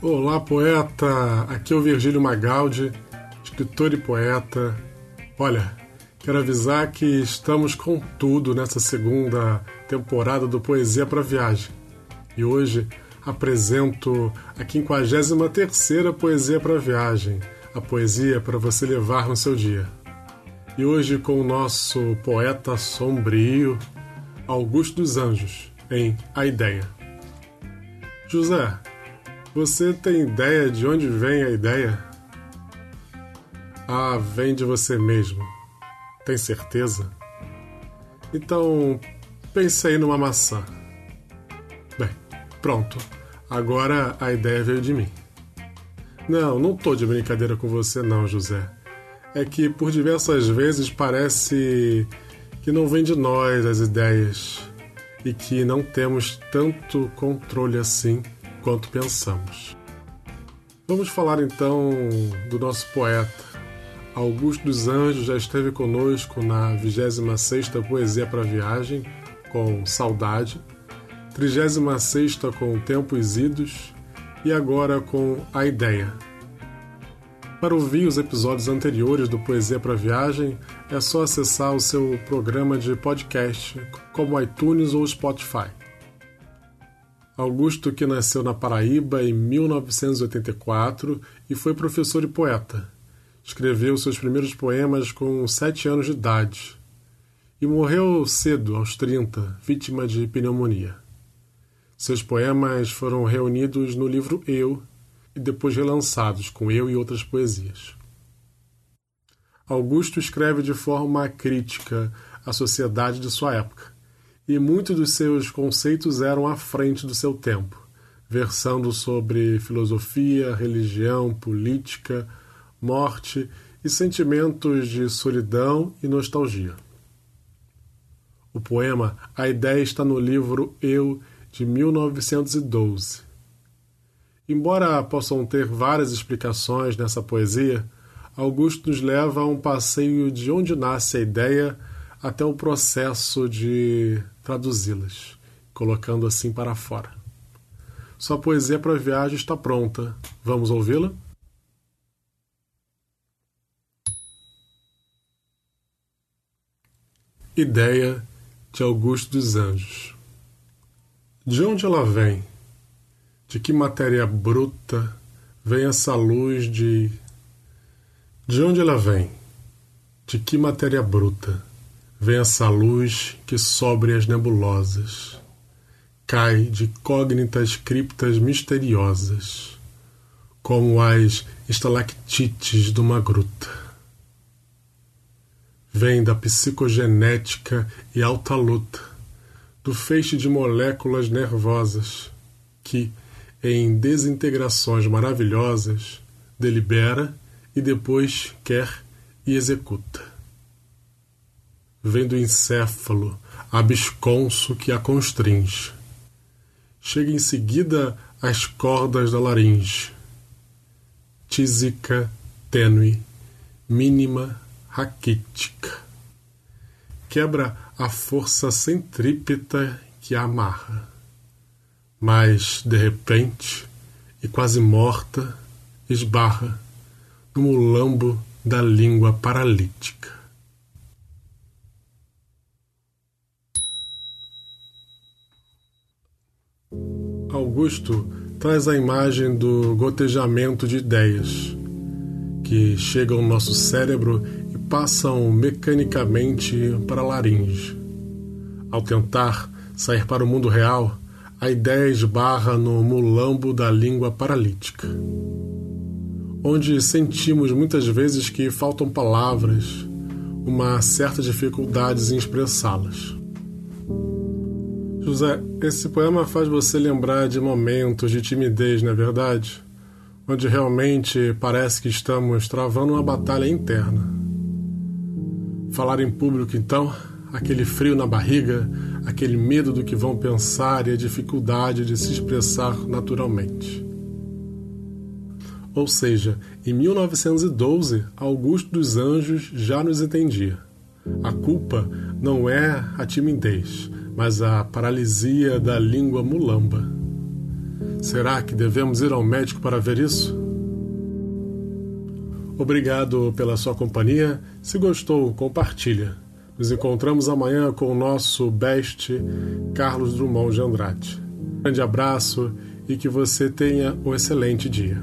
Olá, poeta! Aqui é o Virgílio Magaldi, escritor e poeta. Olha, quero avisar que estamos com tudo nessa segunda temporada do Poesia para Viagem. E hoje apresento a 53ª Poesia para Viagem, a poesia para você levar no seu dia. E hoje com o nosso poeta sombrio, Augusto dos Anjos, em A Ideia. José, você tem ideia de onde vem a ideia? Ah, vem de você mesmo. Tem certeza? Então, pense aí numa maçã. Bem, pronto. Agora a ideia veio de mim. Não, não tô de brincadeira com você não, José. É que por diversas vezes parece que não vem de nós as ideias e que não temos tanto controle assim quanto pensamos. Vamos falar então do nosso poeta. Augusto dos Anjos já esteve conosco na 26ª Poesia para Viagem, com Saudade, 36ª com Tempos Idos e agora com A Ideia. Para ouvir os episódios anteriores do Poesia para Viagem, é só acessar o seu programa de podcast, como iTunes ou Spotify. Augusto, que nasceu na Paraíba em 1984 e foi professor e poeta. Escreveu seus primeiros poemas com sete anos de idade e morreu cedo, aos 30, vítima de pneumonia. Seus poemas foram reunidos no livro Eu e depois relançados com Eu e outras poesias. Augusto escreve de forma crítica à sociedade de sua época e muitos dos seus conceitos eram à frente do seu tempo, versando sobre filosofia, religião, política, morte e sentimentos de solidão e nostalgia. O poema A Ideia está no livro Eu, de 1912. Embora possam ter várias explicações nessa poesia, Augusto nos leva a um passeio de onde nasce a ideia até o processo de traduzi-las, colocando assim para fora. Sua poesia para viagem está pronta. Vamos ouvi-la? Ideia de Augusto dos Anjos. De onde ela vem? De que matéria bruta vem essa luz de. De onde ela vem? De que matéria bruta? Vem essa luz que sobre as nebulosas, cai de cógnitas criptas misteriosas, como as estalactites de uma gruta. Vem da psicogenética e alta luta, do feixe de moléculas nervosas, que, em desintegrações maravilhosas, delibera e depois quer e executa vem do encéfalo, absconso que a constringe. Chega em seguida às cordas da laringe. Tísica, tênue, mínima, raquítica. Quebra a força centrípeta que a amarra. Mas, de repente, e quase morta, esbarra no mulambo da língua paralítica. Augusto traz a imagem do gotejamento de ideias que chegam ao nosso cérebro e passam mecanicamente para a laringe. Ao tentar sair para o mundo real, a ideia esbarra no mulambo da língua paralítica, onde sentimos muitas vezes que faltam palavras, uma certa dificuldade em expressá-las. José, esse poema faz você lembrar de momentos de timidez, não é verdade? Onde realmente parece que estamos travando uma batalha interna. Falar em público, então, aquele frio na barriga, aquele medo do que vão pensar e a dificuldade de se expressar naturalmente. Ou seja, em 1912, Augusto dos Anjos já nos entendia. A culpa não é a timidez, mas a paralisia da língua mulamba. Será que devemos ir ao médico para ver isso? Obrigado pela sua companhia. Se gostou, compartilha. Nos encontramos amanhã com o nosso best Carlos Drummond de Andrade. grande abraço e que você tenha um excelente dia.